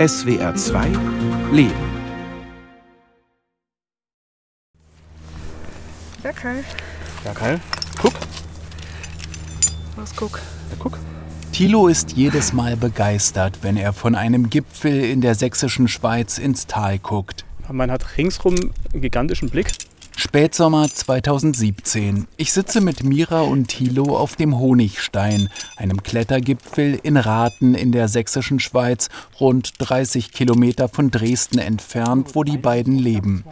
SWR 2 Leben. Ja, Kai. Ja, Kai, guck. Was guck? Ja, guck. Thilo ist jedes Mal begeistert, wenn er von einem Gipfel in der sächsischen Schweiz ins Tal guckt. Man hat ringsrum einen gigantischen Blick. Spätsommer 2017. Ich sitze mit Mira und Thilo auf dem Honigstein, einem Klettergipfel in Rathen in der sächsischen Schweiz, rund 30 Kilometer von Dresden entfernt, wo die beiden leben.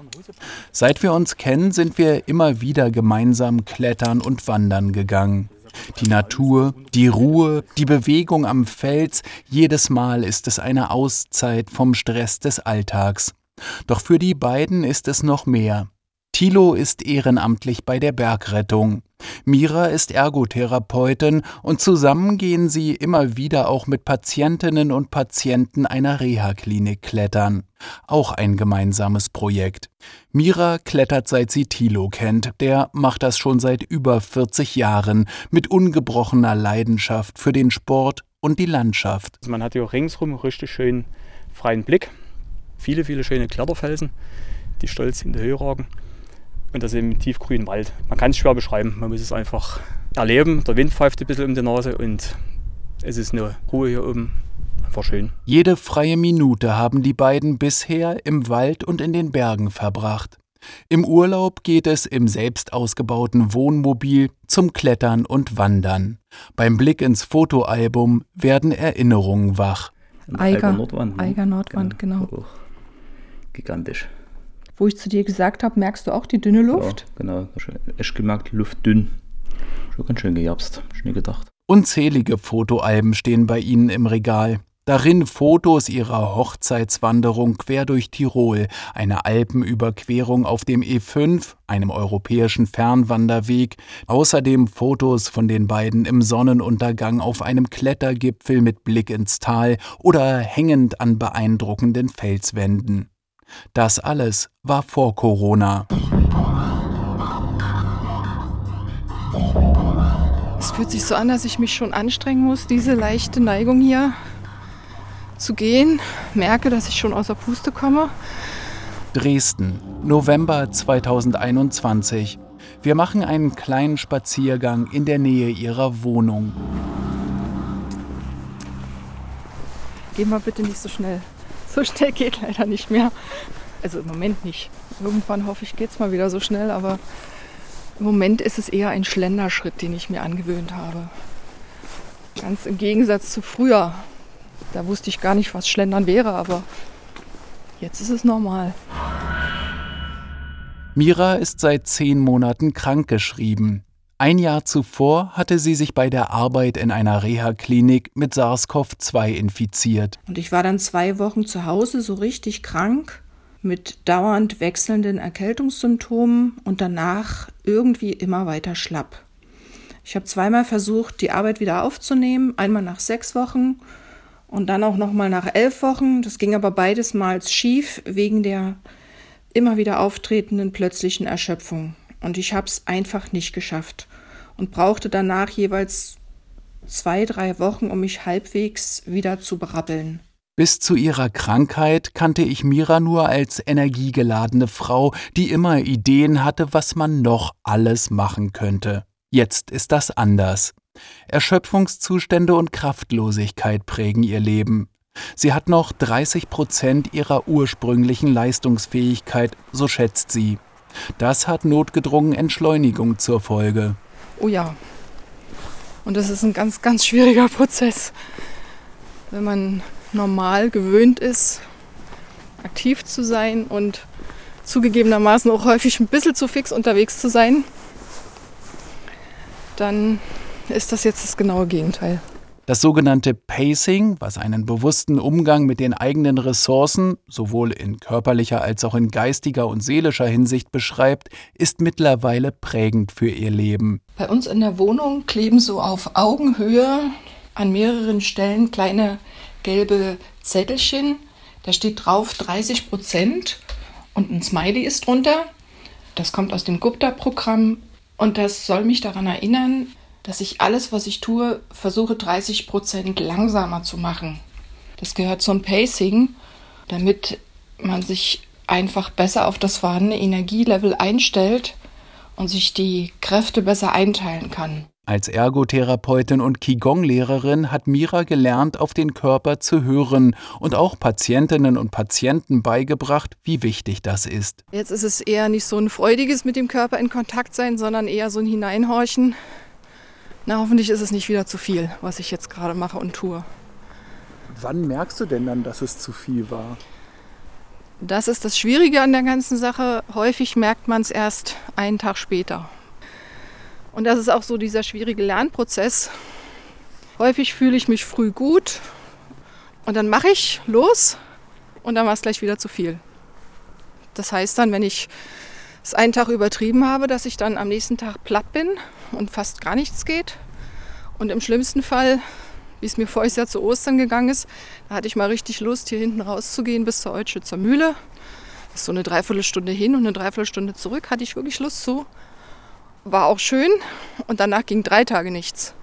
Seit wir uns kennen, sind wir immer wieder gemeinsam klettern und wandern gegangen. Die Natur, die Ruhe, die Bewegung am Fels, jedes Mal ist es eine Auszeit vom Stress des Alltags. Doch für die beiden ist es noch mehr. Thilo ist ehrenamtlich bei der Bergrettung. Mira ist Ergotherapeutin und zusammen gehen sie immer wieder auch mit Patientinnen und Patienten einer Reha-Klinik klettern. Auch ein gemeinsames Projekt. Mira klettert seit sie Thilo kennt. Der macht das schon seit über 40 Jahren mit ungebrochener Leidenschaft für den Sport und die Landschaft. Also man hat hier ringsrum richtig schön freien Blick. Viele, viele schöne Kletterfelsen, die stolz in die Höhe ragen und das im tiefgrünen Wald. Man kann es schwer beschreiben, man muss es einfach erleben. Der Wind pfeift ein bisschen um die Nase und es ist eine Ruhe hier oben. Einfach schön. Jede freie Minute haben die beiden bisher im Wald und in den Bergen verbracht. Im Urlaub geht es im selbst ausgebauten Wohnmobil zum Klettern und Wandern. Beim Blick ins Fotoalbum werden Erinnerungen wach. Eiger Nordwand. Ne? Eiger Nordwand, genau. genau. Gigantisch wo ich zu dir gesagt habe, merkst du auch die dünne Luft? Ja, genau. Echt gemerkt, Luft dünn. Schon ganz schön gejapst, schon gedacht. Unzählige Fotoalben stehen bei ihnen im Regal. Darin Fotos ihrer Hochzeitswanderung quer durch Tirol, eine Alpenüberquerung auf dem E5, einem europäischen Fernwanderweg, außerdem Fotos von den beiden im Sonnenuntergang auf einem Klettergipfel mit Blick ins Tal oder hängend an beeindruckenden Felswänden. Das alles war vor Corona. Es fühlt sich so an, dass ich mich schon anstrengen muss, diese leichte Neigung hier zu gehen. Merke, dass ich schon aus der Puste komme. Dresden, November 2021. Wir machen einen kleinen Spaziergang in der Nähe ihrer Wohnung. Geh mal bitte nicht so schnell. So schnell geht leider nicht mehr. Also im Moment nicht. Irgendwann hoffe ich, geht es mal wieder so schnell, aber im Moment ist es eher ein Schlenderschritt, den ich mir angewöhnt habe. Ganz im Gegensatz zu früher. Da wusste ich gar nicht, was Schlendern wäre, aber jetzt ist es normal. Mira ist seit zehn Monaten krankgeschrieben. Ein Jahr zuvor hatte sie sich bei der Arbeit in einer Reha-Klinik mit SARS-CoV-2 infiziert. Und ich war dann zwei Wochen zu Hause so richtig krank mit dauernd wechselnden Erkältungssymptomen und danach irgendwie immer weiter schlapp. Ich habe zweimal versucht, die Arbeit wieder aufzunehmen, einmal nach sechs Wochen und dann auch noch mal nach elf Wochen. Das ging aber beides mal schief wegen der immer wieder auftretenden plötzlichen Erschöpfung. Und ich habe es einfach nicht geschafft und brauchte danach jeweils zwei, drei Wochen, um mich halbwegs wieder zu berappeln. Bis zu ihrer Krankheit kannte ich Mira nur als energiegeladene Frau, die immer Ideen hatte, was man noch alles machen könnte. Jetzt ist das anders. Erschöpfungszustände und Kraftlosigkeit prägen ihr Leben. Sie hat noch 30 Prozent ihrer ursprünglichen Leistungsfähigkeit, so schätzt sie. Das hat notgedrungen Entschleunigung zur Folge. Oh ja. Und das ist ein ganz, ganz schwieriger Prozess. Wenn man normal gewöhnt ist, aktiv zu sein und zugegebenermaßen auch häufig ein bisschen zu fix unterwegs zu sein, dann ist das jetzt das genaue Gegenteil. Das sogenannte Pacing, was einen bewussten Umgang mit den eigenen Ressourcen sowohl in körperlicher als auch in geistiger und seelischer Hinsicht beschreibt, ist mittlerweile prägend für ihr Leben. Bei uns in der Wohnung kleben so auf Augenhöhe an mehreren Stellen kleine gelbe Zettelchen. Da steht drauf 30 Prozent und ein Smiley ist drunter. Das kommt aus dem Gupta-Programm und das soll mich daran erinnern, dass ich alles, was ich tue, versuche 30 Prozent langsamer zu machen. Das gehört zum Pacing, damit man sich einfach besser auf das vorhandene Energielevel einstellt und sich die Kräfte besser einteilen kann. Als Ergotherapeutin und Qigong-Lehrerin hat Mira gelernt, auf den Körper zu hören und auch Patientinnen und Patienten beigebracht, wie wichtig das ist. Jetzt ist es eher nicht so ein freudiges mit dem Körper in Kontakt sein, sondern eher so ein Hineinhorchen. Na, hoffentlich ist es nicht wieder zu viel, was ich jetzt gerade mache und tue. Wann merkst du denn dann, dass es zu viel war? Das ist das Schwierige an der ganzen Sache. Häufig merkt man es erst einen Tag später. Und das ist auch so dieser schwierige Lernprozess. Häufig fühle ich mich früh gut und dann mache ich los und dann war es gleich wieder zu viel. Das heißt dann, wenn ich es einen Tag übertrieben habe, dass ich dann am nächsten Tag platt bin und fast gar nichts geht. Und im schlimmsten Fall, wie es mir voriges Jahr zu Ostern gegangen ist, da hatte ich mal richtig Lust, hier hinten rauszugehen bis zur Eutschützer Mühle. Das ist so eine Dreiviertelstunde hin und eine Dreiviertelstunde zurück, hatte ich wirklich Lust zu. War auch schön und danach ging drei Tage nichts.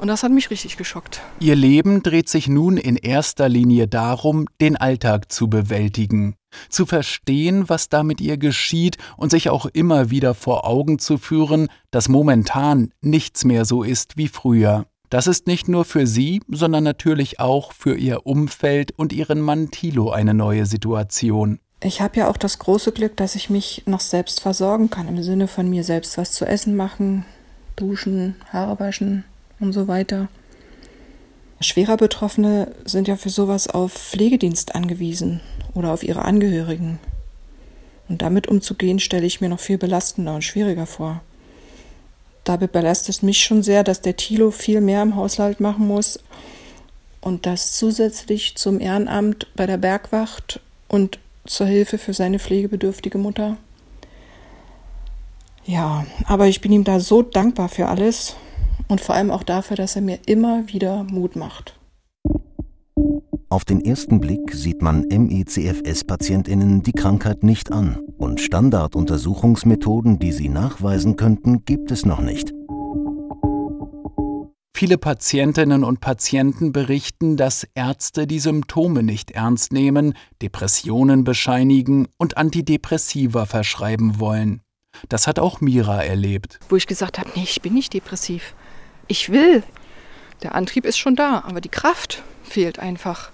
Und das hat mich richtig geschockt. Ihr Leben dreht sich nun in erster Linie darum, den Alltag zu bewältigen, zu verstehen, was da mit ihr geschieht und sich auch immer wieder vor Augen zu führen, dass momentan nichts mehr so ist wie früher. Das ist nicht nur für sie, sondern natürlich auch für ihr Umfeld und ihren Mann Thilo eine neue Situation ich habe ja auch das große Glück, dass ich mich noch selbst versorgen kann, im Sinne von mir selbst was zu essen machen, duschen, Haare waschen und so weiter. Schwerer Betroffene sind ja für sowas auf Pflegedienst angewiesen oder auf ihre Angehörigen. Und damit umzugehen, stelle ich mir noch viel belastender und schwieriger vor. Dabei belastet es mich schon sehr, dass der Tilo viel mehr im Haushalt machen muss und das zusätzlich zum Ehrenamt bei der Bergwacht und zur Hilfe für seine pflegebedürftige Mutter. Ja, aber ich bin ihm da so dankbar für alles und vor allem auch dafür, dass er mir immer wieder Mut macht. Auf den ersten Blick sieht man ME-CFS-PatientInnen die Krankheit nicht an und Standarduntersuchungsmethoden, die sie nachweisen könnten, gibt es noch nicht. Viele Patientinnen und Patienten berichten, dass Ärzte die Symptome nicht ernst nehmen, Depressionen bescheinigen und Antidepressiva verschreiben wollen. Das hat auch Mira erlebt. Wo ich gesagt habe, nee, ich bin nicht depressiv. Ich will. Der Antrieb ist schon da, aber die Kraft fehlt einfach.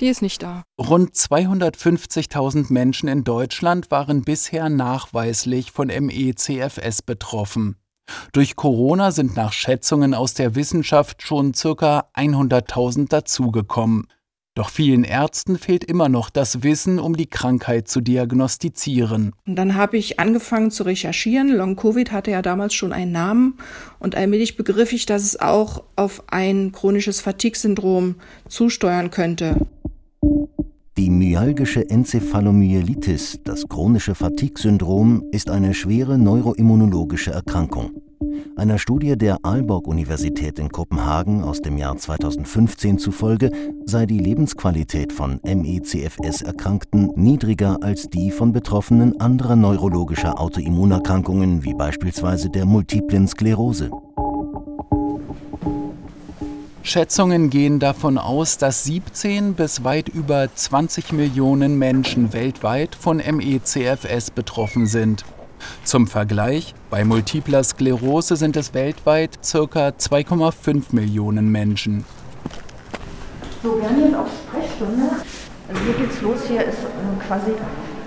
Die ist nicht da. Rund 250.000 Menschen in Deutschland waren bisher nachweislich von ME-CFS betroffen. Durch Corona sind nach Schätzungen aus der Wissenschaft schon ca. 100.000 dazugekommen. Doch vielen Ärzten fehlt immer noch das Wissen, um die Krankheit zu diagnostizieren. Und dann habe ich angefangen zu recherchieren. Long Covid hatte ja damals schon einen Namen und allmählich begriff ich, dass es auch auf ein chronisches Fatigue-Syndrom zusteuern könnte. Die myalgische Enzephalomyelitis, das chronische Fatigue-Syndrom, ist eine schwere neuroimmunologische Erkrankung. Einer Studie der Aalborg-Universität in Kopenhagen aus dem Jahr 2015 zufolge sei die Lebensqualität von ME-CFS-Erkrankten niedriger als die von Betroffenen anderer neurologischer Autoimmunerkrankungen wie beispielsweise der multiplen Sklerose. Schätzungen gehen davon aus, dass 17 bis weit über 20 Millionen Menschen weltweit von ME-CFS betroffen sind. Zum Vergleich, bei multipler Sklerose sind es weltweit ca. 2,5 Millionen Menschen. So, wir haben jetzt auch Sprechstunde. Also hier geht's los. Hier ist äh, quasi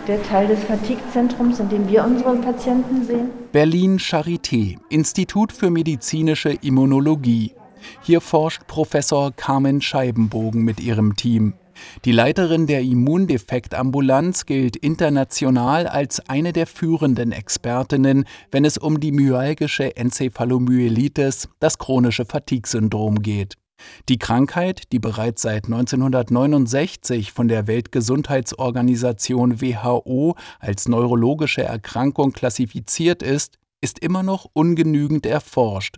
der Teil des Fatigue-Zentrums, in dem wir unsere Patienten sehen. Berlin Charité, Institut für medizinische Immunologie. Hier forscht Professor Carmen Scheibenbogen mit ihrem Team. Die Leiterin der Immundefektambulanz gilt international als eine der führenden Expertinnen, wenn es um die myalgische Enzephalomyelitis, das chronische Fatigue-Syndrom geht. Die Krankheit, die bereits seit 1969 von der Weltgesundheitsorganisation WHO als neurologische Erkrankung klassifiziert ist, ist immer noch ungenügend erforscht.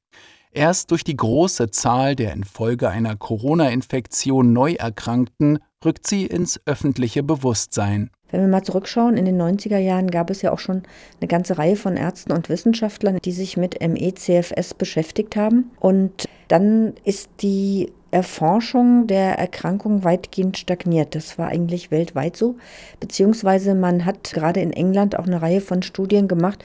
Erst durch die große Zahl der infolge einer Corona-Infektion Neuerkrankten rückt sie ins öffentliche Bewusstsein. Wenn wir mal zurückschauen, in den 90er Jahren gab es ja auch schon eine ganze Reihe von Ärzten und Wissenschaftlern, die sich mit ME-CFS beschäftigt haben. Und dann ist die Erforschung der Erkrankung weitgehend stagniert. Das war eigentlich weltweit so. Beziehungsweise man hat gerade in England auch eine Reihe von Studien gemacht,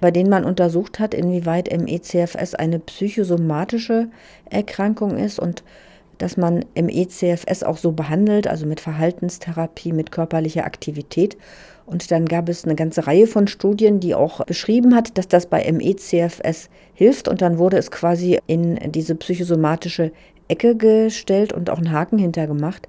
bei denen man untersucht hat, inwieweit ME-CFS eine psychosomatische Erkrankung ist und dass man ME-CFS auch so behandelt, also mit Verhaltenstherapie, mit körperlicher Aktivität. Und dann gab es eine ganze Reihe von Studien, die auch beschrieben hat, dass das bei ME-CFS hilft. Und dann wurde es quasi in diese psychosomatische Ecke gestellt und auch einen Haken hintergemacht.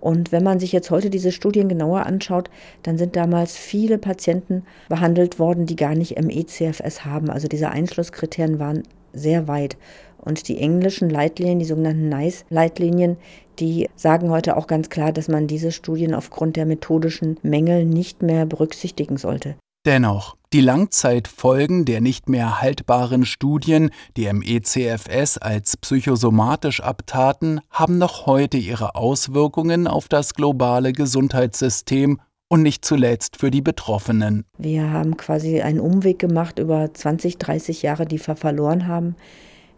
Und wenn man sich jetzt heute diese Studien genauer anschaut, dann sind damals viele Patienten behandelt worden, die gar nicht ME-CFS haben. Also diese Einschlusskriterien waren sehr weit. Und die englischen Leitlinien, die sogenannten NICE-Leitlinien, die sagen heute auch ganz klar, dass man diese Studien aufgrund der methodischen Mängel nicht mehr berücksichtigen sollte. Dennoch, die Langzeitfolgen der nicht mehr haltbaren Studien, die MECFS als psychosomatisch abtaten, haben noch heute ihre Auswirkungen auf das globale Gesundheitssystem und nicht zuletzt für die Betroffenen. Wir haben quasi einen Umweg gemacht über 20, 30 Jahre, die wir verloren haben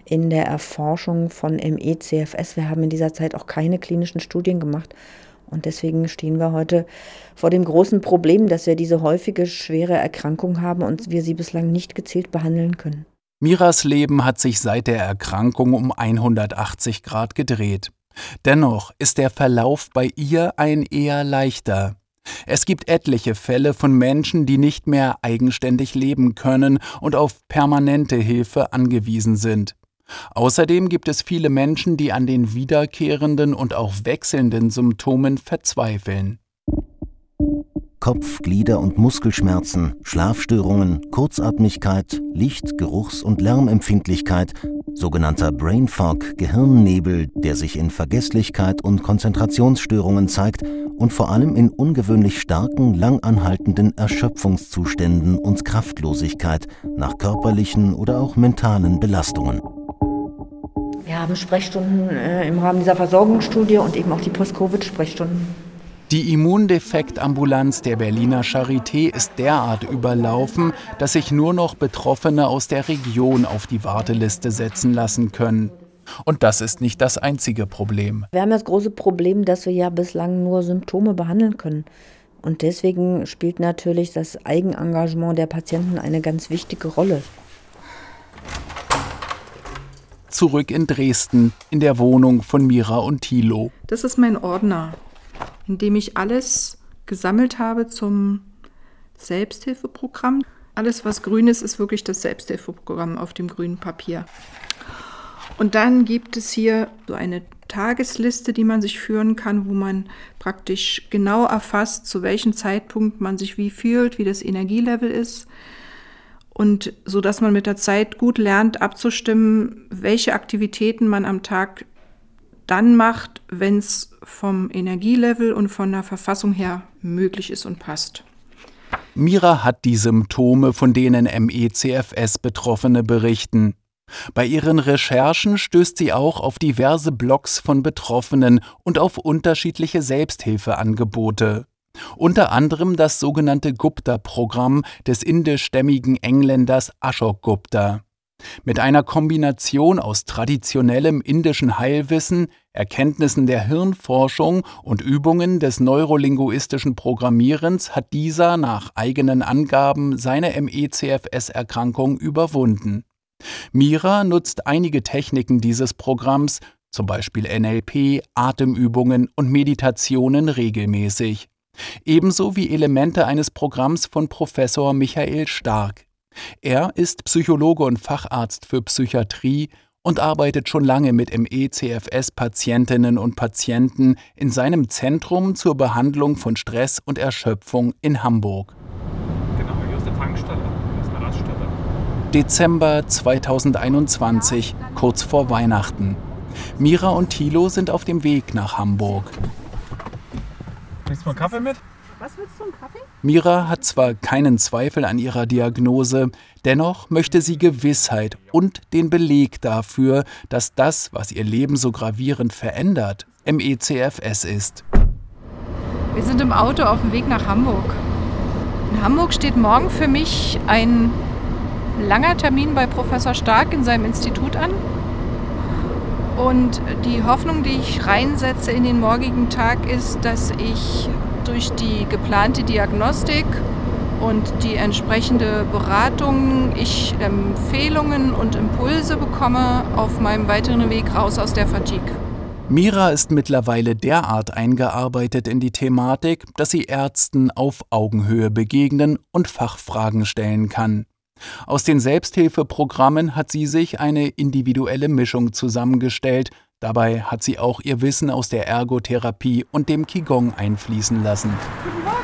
in der Erforschung von ME-CFS. Wir haben in dieser Zeit auch keine klinischen Studien gemacht. Und deswegen stehen wir heute vor dem großen Problem, dass wir diese häufige schwere Erkrankung haben und wir sie bislang nicht gezielt behandeln können. Miras Leben hat sich seit der Erkrankung um 180 Grad gedreht. Dennoch ist der Verlauf bei ihr ein eher leichter. Es gibt etliche Fälle von Menschen, die nicht mehr eigenständig leben können und auf permanente Hilfe angewiesen sind. Außerdem gibt es viele Menschen, die an den wiederkehrenden und auch wechselnden Symptomen verzweifeln. Kopf-, Glieder- und Muskelschmerzen, Schlafstörungen, Kurzatmigkeit, Licht-, Geruchs- und Lärmempfindlichkeit, sogenannter Brain Fog, Gehirnnebel, der sich in Vergesslichkeit und Konzentrationsstörungen zeigt und vor allem in ungewöhnlich starken, langanhaltenden Erschöpfungszuständen und Kraftlosigkeit nach körperlichen oder auch mentalen Belastungen. Wir haben Sprechstunden äh, im Rahmen dieser Versorgungsstudie und eben auch die Post-Covid-Sprechstunden. Die Immundefektambulanz der Berliner Charité ist derart überlaufen, dass sich nur noch Betroffene aus der Region auf die Warteliste setzen lassen können. Und das ist nicht das einzige Problem. Wir haben das große Problem, dass wir ja bislang nur Symptome behandeln können. Und deswegen spielt natürlich das Eigenengagement der Patienten eine ganz wichtige Rolle zurück in Dresden, in der Wohnung von Mira und Thilo. Das ist mein Ordner, in dem ich alles gesammelt habe zum Selbsthilfeprogramm. Alles, was grün ist, ist wirklich das Selbsthilfeprogramm auf dem grünen Papier. Und dann gibt es hier so eine Tagesliste, die man sich führen kann, wo man praktisch genau erfasst, zu welchem Zeitpunkt man sich wie fühlt, wie das Energielevel ist, und so dass man mit der Zeit gut lernt abzustimmen, welche Aktivitäten man am Tag dann macht, wenn es vom Energielevel und von der Verfassung her möglich ist und passt. Mira hat die Symptome, von denen MECFS-Betroffene berichten. Bei ihren Recherchen stößt sie auch auf diverse Blogs von Betroffenen und auf unterschiedliche Selbsthilfeangebote unter anderem das sogenannte Gupta-Programm des indischstämmigen Engländers Ashok Gupta. Mit einer Kombination aus traditionellem indischen Heilwissen, Erkenntnissen der Hirnforschung und Übungen des neurolinguistischen Programmierens hat dieser nach eigenen Angaben seine MECFS-Erkrankung überwunden. Mira nutzt einige Techniken dieses Programms, zum Beispiel NLP, Atemübungen und Meditationen regelmäßig ebenso wie Elemente eines Programms von Professor Michael Stark. Er ist Psychologe und Facharzt für Psychiatrie und arbeitet schon lange mit ME-CFS-Patientinnen und Patienten in seinem Zentrum zur Behandlung von Stress und Erschöpfung in Hamburg. Genau, hier ist die Tankstelle, hier ist eine Raststelle. Dezember 2021, kurz vor Weihnachten. Mira und Thilo sind auf dem Weg nach Hamburg. Nimmst du mal einen Kaffee mit? Was willst du, einen Kaffee? Mira hat zwar keinen Zweifel an ihrer Diagnose, dennoch möchte sie Gewissheit und den Beleg dafür, dass das, was ihr Leben so gravierend verändert, MECFS ist. Wir sind im Auto auf dem Weg nach Hamburg. In Hamburg steht morgen für mich ein langer Termin bei Professor Stark in seinem Institut an. Und die Hoffnung, die ich reinsetze in den morgigen Tag, ist, dass ich durch die geplante Diagnostik und die entsprechende Beratung ich Empfehlungen und Impulse bekomme auf meinem weiteren Weg raus aus der Fatigue. Mira ist mittlerweile derart eingearbeitet in die Thematik, dass sie Ärzten auf Augenhöhe begegnen und Fachfragen stellen kann. Aus den Selbsthilfeprogrammen hat sie sich eine individuelle Mischung zusammengestellt, dabei hat sie auch ihr Wissen aus der Ergotherapie und dem Qigong einfließen lassen. Guten Morgen.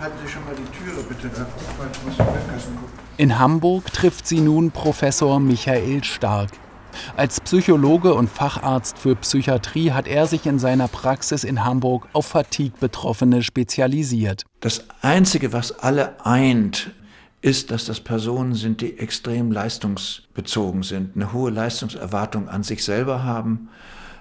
Halten Sie schon mal die Türe bitte, muss In Hamburg trifft sie nun Professor Michael Stark. Als Psychologe und Facharzt für Psychiatrie hat er sich in seiner Praxis in Hamburg auf Fatigue-Betroffene spezialisiert. Das Einzige, was alle eint, ist, dass das Personen sind, die extrem leistungsbezogen sind, eine hohe Leistungserwartung an sich selber haben,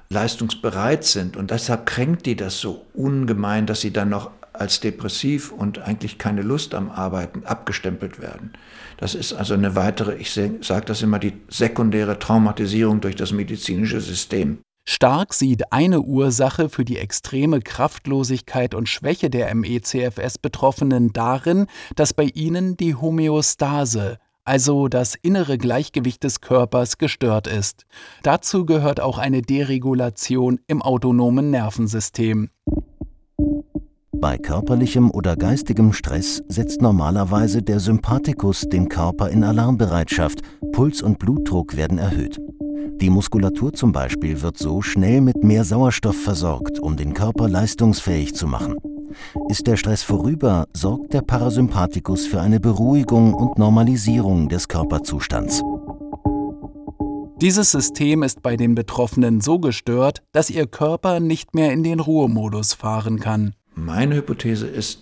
leistungsbereit sind. Und deshalb kränkt die das so ungemein, dass sie dann noch als depressiv und eigentlich keine Lust am Arbeiten abgestempelt werden. Das ist also eine weitere, ich sage das immer, die sekundäre Traumatisierung durch das medizinische System. Stark sieht eine Ursache für die extreme Kraftlosigkeit und Schwäche der ME-CFS-Betroffenen darin, dass bei ihnen die Homöostase, also das innere Gleichgewicht des Körpers, gestört ist. Dazu gehört auch eine Deregulation im autonomen Nervensystem. Bei körperlichem oder geistigem Stress setzt normalerweise der Sympathikus den Körper in Alarmbereitschaft, Puls und Blutdruck werden erhöht. Die Muskulatur zum Beispiel wird so schnell mit mehr Sauerstoff versorgt, um den Körper leistungsfähig zu machen. Ist der Stress vorüber, sorgt der Parasympathikus für eine Beruhigung und Normalisierung des Körperzustands. Dieses System ist bei den Betroffenen so gestört, dass ihr Körper nicht mehr in den Ruhemodus fahren kann. Meine Hypothese ist,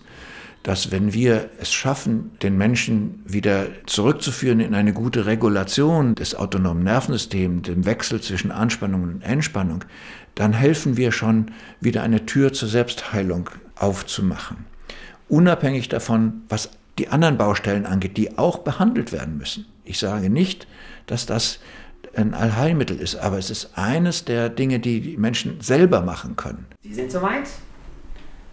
dass wenn wir es schaffen, den Menschen wieder zurückzuführen in eine gute Regulation des autonomen Nervensystems, dem Wechsel zwischen Anspannung und Entspannung, dann helfen wir schon, wieder eine Tür zur Selbstheilung aufzumachen. Unabhängig davon, was die anderen Baustellen angeht, die auch behandelt werden müssen. Ich sage nicht, dass das ein Allheilmittel ist, aber es ist eines der Dinge, die die Menschen selber machen können. Sie sind soweit?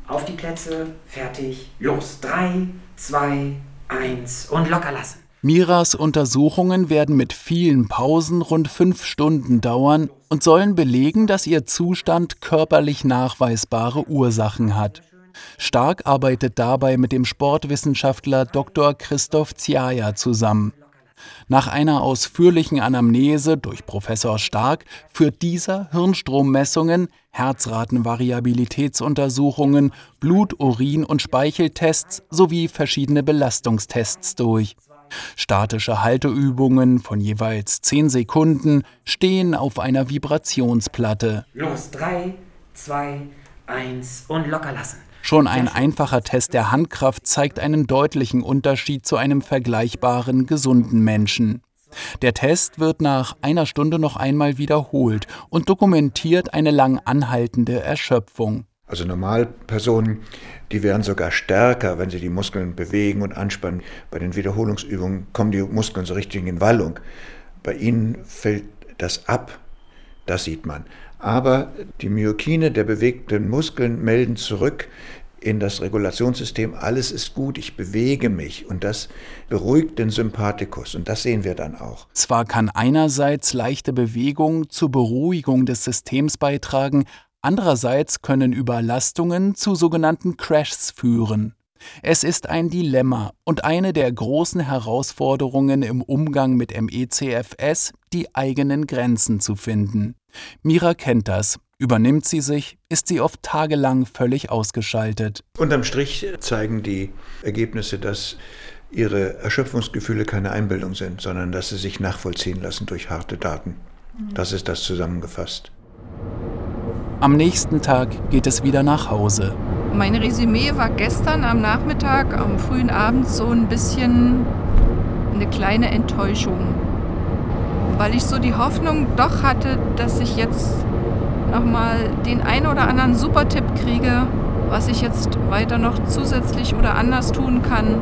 Auf die Plätze, fertig, los. Drei, zwei, eins und locker lassen. Miras Untersuchungen werden mit vielen Pausen rund fünf Stunden dauern und sollen belegen, dass ihr Zustand körperlich nachweisbare Ursachen hat. Stark arbeitet dabei mit dem Sportwissenschaftler Dr. Christoph Ziaja zusammen. Nach einer ausführlichen Anamnese durch Professor Stark führt dieser Hirnstrommessungen, Herzratenvariabilitätsuntersuchungen, Blut-, Urin- und Speicheltests sowie verschiedene Belastungstests durch. Statische Halteübungen von jeweils 10 Sekunden stehen auf einer Vibrationsplatte. Los, 3, 2, 1 und locker lassen. Schon ein einfacher Test der Handkraft zeigt einen deutlichen Unterschied zu einem vergleichbaren, gesunden Menschen. Der Test wird nach einer Stunde noch einmal wiederholt und dokumentiert eine lang anhaltende Erschöpfung. Also Normalpersonen, die werden sogar stärker, wenn sie die Muskeln bewegen und anspannen. Bei den Wiederholungsübungen kommen die Muskeln so richtig in Wallung. Bei ihnen fällt das ab, das sieht man. Aber die Myokine der bewegten Muskeln melden zurück in das Regulationssystem, alles ist gut, ich bewege mich und das beruhigt den Sympathikus und das sehen wir dann auch. Zwar kann einerseits leichte Bewegung zur Beruhigung des Systems beitragen, andererseits können Überlastungen zu sogenannten Crashs führen. Es ist ein Dilemma und eine der großen Herausforderungen im Umgang mit MECFS, die eigenen Grenzen zu finden. Mira kennt das. Übernimmt sie sich, ist sie oft tagelang völlig ausgeschaltet. Unterm Strich zeigen die Ergebnisse, dass ihre Erschöpfungsgefühle keine Einbildung sind, sondern dass sie sich nachvollziehen lassen durch harte Daten. Das ist das zusammengefasst. Am nächsten Tag geht es wieder nach Hause. Mein Resümee war gestern am Nachmittag, am frühen Abend so ein bisschen eine kleine Enttäuschung weil ich so die Hoffnung doch hatte, dass ich jetzt nochmal den ein oder anderen Super-Tipp kriege, was ich jetzt weiter noch zusätzlich oder anders tun kann,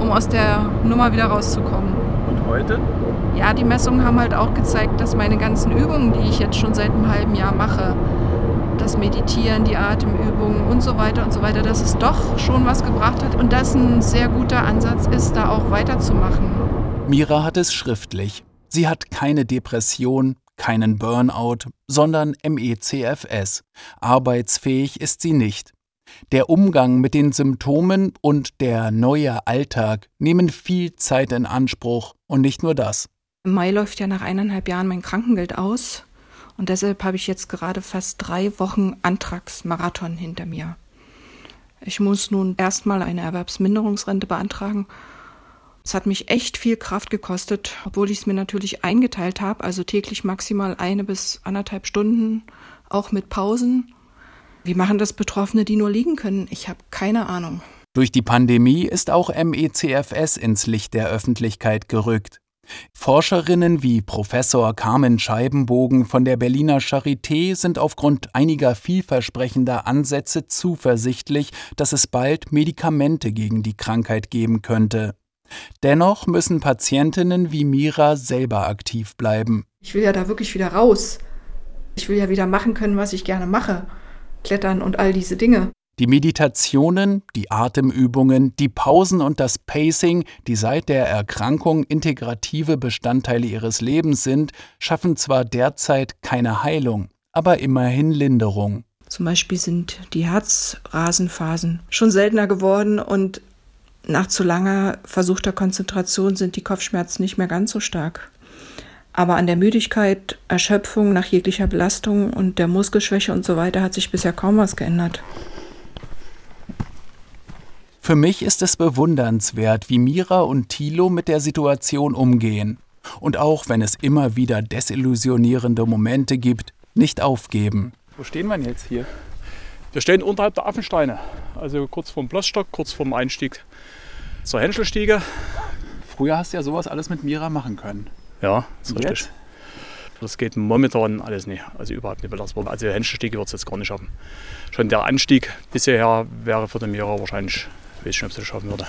um aus der Nummer wieder rauszukommen. Und heute? Ja, die Messungen haben halt auch gezeigt, dass meine ganzen Übungen, die ich jetzt schon seit einem halben Jahr mache, das Meditieren, die Atemübungen und so weiter und so weiter, dass es doch schon was gebracht hat und das ein sehr guter Ansatz ist, da auch weiterzumachen. Mira hat es schriftlich. Sie hat keine Depression, keinen Burnout, sondern MECFS. Arbeitsfähig ist sie nicht. Der Umgang mit den Symptomen und der neue Alltag nehmen viel Zeit in Anspruch und nicht nur das. Im Mai läuft ja nach eineinhalb Jahren mein Krankengeld aus und deshalb habe ich jetzt gerade fast drei Wochen Antragsmarathon hinter mir. Ich muss nun erstmal eine Erwerbsminderungsrente beantragen. Es hat mich echt viel Kraft gekostet, obwohl ich es mir natürlich eingeteilt habe, also täglich maximal eine bis anderthalb Stunden, auch mit Pausen. Wie machen das Betroffene, die nur liegen können? Ich habe keine Ahnung. Durch die Pandemie ist auch MECFS ins Licht der Öffentlichkeit gerückt. Forscherinnen wie Professor Carmen Scheibenbogen von der Berliner Charité sind aufgrund einiger vielversprechender Ansätze zuversichtlich, dass es bald Medikamente gegen die Krankheit geben könnte. Dennoch müssen Patientinnen wie Mira selber aktiv bleiben. Ich will ja da wirklich wieder raus. Ich will ja wieder machen können, was ich gerne mache. Klettern und all diese Dinge. Die Meditationen, die Atemübungen, die Pausen und das Pacing, die seit der Erkrankung integrative Bestandteile ihres Lebens sind, schaffen zwar derzeit keine Heilung, aber immerhin Linderung. Zum Beispiel sind die Herzrasenphasen schon seltener geworden und nach zu langer versuchter Konzentration sind die Kopfschmerzen nicht mehr ganz so stark. Aber an der Müdigkeit, Erschöpfung nach jeglicher Belastung und der Muskelschwäche und so weiter hat sich bisher kaum was geändert. Für mich ist es bewundernswert, wie Mira und Thilo mit der Situation umgehen. Und auch wenn es immer wieder desillusionierende Momente gibt, nicht aufgeben. Wo stehen wir jetzt hier? Wir stehen unterhalb der Affensteine, also kurz vorm Blossstock, kurz vorm Einstieg zur Henschelstiege. Früher hast du ja sowas alles mit Mira machen können. Ja, ist richtig. Jetzt? Das geht momentan alles nicht, also überhaupt nicht belastbar. Also Henschelstiege wird es jetzt gar nicht schaffen. Schon der Anstieg bisher wäre für den Mira wahrscheinlich, ich weiß nicht, ob es das schaffen würde.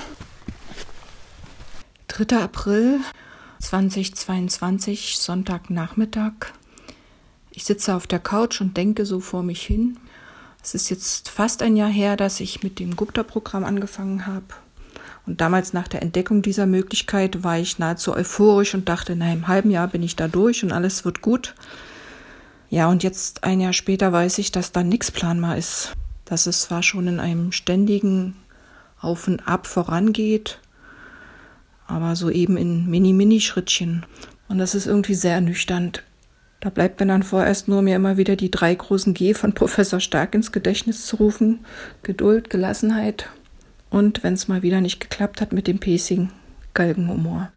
3. April 2022, Sonntagnachmittag. Ich sitze auf der Couch und denke so vor mich hin. Es ist jetzt fast ein Jahr her, dass ich mit dem Gupta-Programm angefangen habe. Und damals nach der Entdeckung dieser Möglichkeit war ich nahezu euphorisch und dachte, na, im halben Jahr bin ich da durch und alles wird gut. Ja, und jetzt ein Jahr später weiß ich, dass da nichts planbar ist. Dass es zwar schon in einem ständigen Auf und Ab vorangeht, aber so eben in Mini-Mini-Schrittchen. Und das ist irgendwie sehr ernüchternd. Da bleibt mir dann vorerst nur, mir immer wieder die drei großen G von Professor Stark ins Gedächtnis zu rufen. Geduld, Gelassenheit und wenn es mal wieder nicht geklappt hat mit dem Pacing, Galgenhumor.